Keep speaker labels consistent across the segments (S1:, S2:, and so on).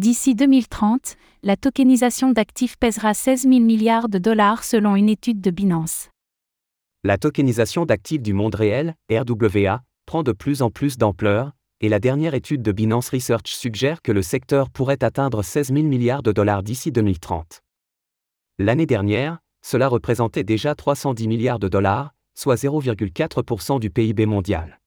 S1: D'ici 2030, la tokenisation d'actifs pèsera 16 000 milliards de dollars selon une étude de Binance.
S2: La tokenisation d'actifs du monde réel, RWA, prend de plus en plus d'ampleur, et la dernière étude de Binance Research suggère que le secteur pourrait atteindre 16 000 milliards de dollars d'ici 2030. L'année dernière, cela représentait déjà 310 milliards de dollars, soit 0,4% du PIB mondial.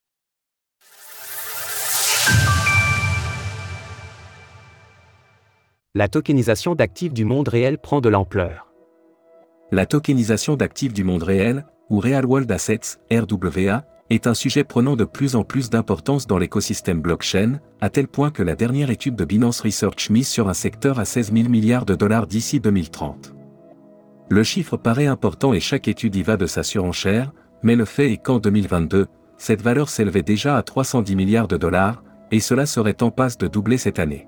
S2: La tokenisation d'actifs du monde réel prend de l'ampleur.
S3: La tokenisation d'actifs du monde réel, ou Real World Assets, RWA, est un sujet prenant de plus en plus d'importance dans l'écosystème blockchain, à tel point que la dernière étude de Binance Research mise sur un secteur à 16 000 milliards de dollars d'ici 2030. Le chiffre paraît important et chaque étude y va de sa surenchère, mais le fait est qu'en 2022, cette valeur s'élevait déjà à 310 milliards de dollars, et cela serait en passe de doubler cette année.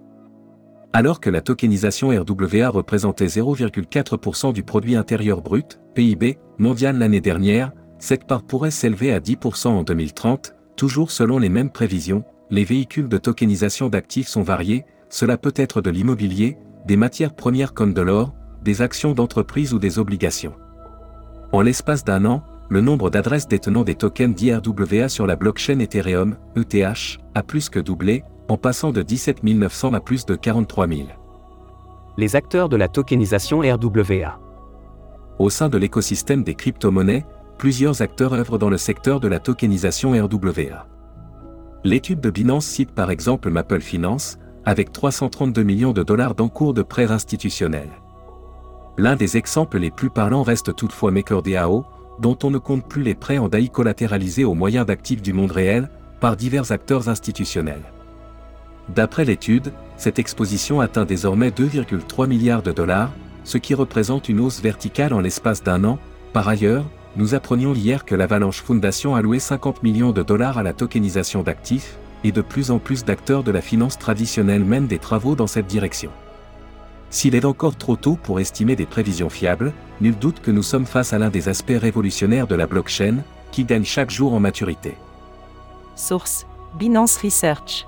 S3: Alors que la tokenisation RWA représentait 0,4% du produit intérieur brut, PIB, mondial l'année dernière, cette part pourrait s'élever à 10% en 2030, toujours selon les mêmes prévisions, les véhicules de tokenisation d'actifs sont variés, cela peut être de l'immobilier, des matières premières comme de l'or, des actions d'entreprise ou des obligations. En l'espace d'un an, le nombre d'adresses détenant des tokens d'IRWA sur la blockchain Ethereum, ETH, a plus que doublé, en passant de 17 900 à plus de 43 000.
S2: Les acteurs de la tokenisation RWA.
S3: Au sein de l'écosystème des crypto-monnaies, plusieurs acteurs œuvrent dans le secteur de la tokenisation RWA. L'étude de Binance cite par exemple Maple Finance, avec 332 millions de dollars d'encours de prêts institutionnels. L'un des exemples les plus parlants reste toutefois MakerDAO, dont on ne compte plus les prêts en DAI collatéralisés aux moyens d'actifs du monde réel, par divers acteurs institutionnels. D'après l'étude, cette exposition atteint désormais 2,3 milliards de dollars, ce qui représente une hausse verticale en l'espace d'un an. Par ailleurs, nous apprenions hier que l'Avalanche Foundation a loué 50 millions de dollars à la tokenisation d'actifs, et de plus en plus d'acteurs de la finance traditionnelle mènent des travaux dans cette direction. S'il est encore trop tôt pour estimer des prévisions fiables, nul doute que nous sommes face à l'un des aspects révolutionnaires de la blockchain, qui gagne chaque jour en maturité.
S4: Source Binance Research.